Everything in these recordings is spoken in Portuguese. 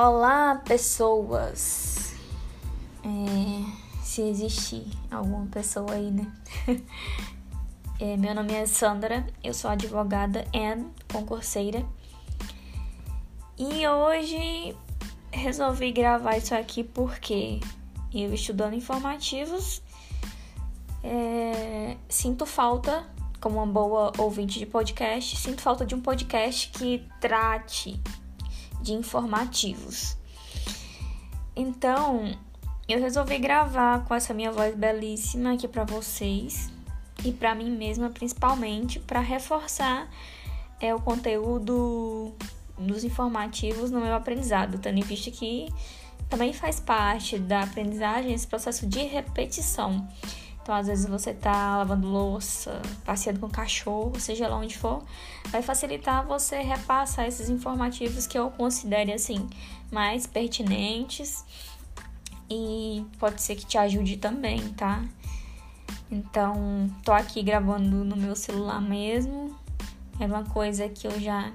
Olá, pessoas! É, se existir alguma pessoa aí, né? É, meu nome é Sandra, eu sou advogada e concurseira. E hoje resolvi gravar isso aqui porque eu estudando informativos é, sinto falta, como uma boa ouvinte de podcast, sinto falta de um podcast que trate de informativos. Então, eu resolvi gravar com essa minha voz belíssima aqui para vocês e para mim mesma, principalmente, para reforçar é, o conteúdo dos informativos no meu aprendizado, tendo em vista que também faz parte da aprendizagem esse processo de repetição. Então, às vezes você tá lavando louça, passeando com cachorro, seja lá onde for, vai facilitar você repassar esses informativos que eu considere assim mais pertinentes e pode ser que te ajude também, tá? Então, tô aqui gravando no meu celular mesmo. É uma coisa que eu já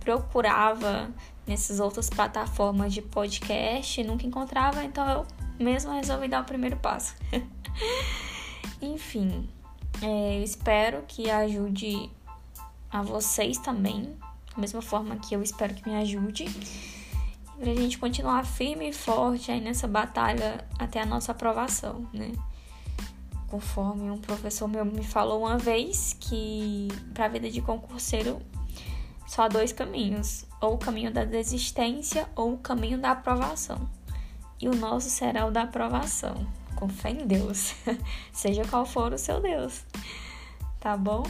procurava nessas outras plataformas de podcast e nunca encontrava, então eu mesmo resolvi dar o primeiro passo. Enfim, é, eu espero que ajude a vocês também, da mesma forma que eu espero que me ajude, pra gente continuar firme e forte aí nessa batalha até a nossa aprovação, né? Conforme um professor meu me falou uma vez que para a vida de concurseiro só há dois caminhos, ou o caminho da desistência ou o caminho da aprovação. E o nosso será o da aprovação. Com fé em Deus, seja qual for o seu Deus, tá bom?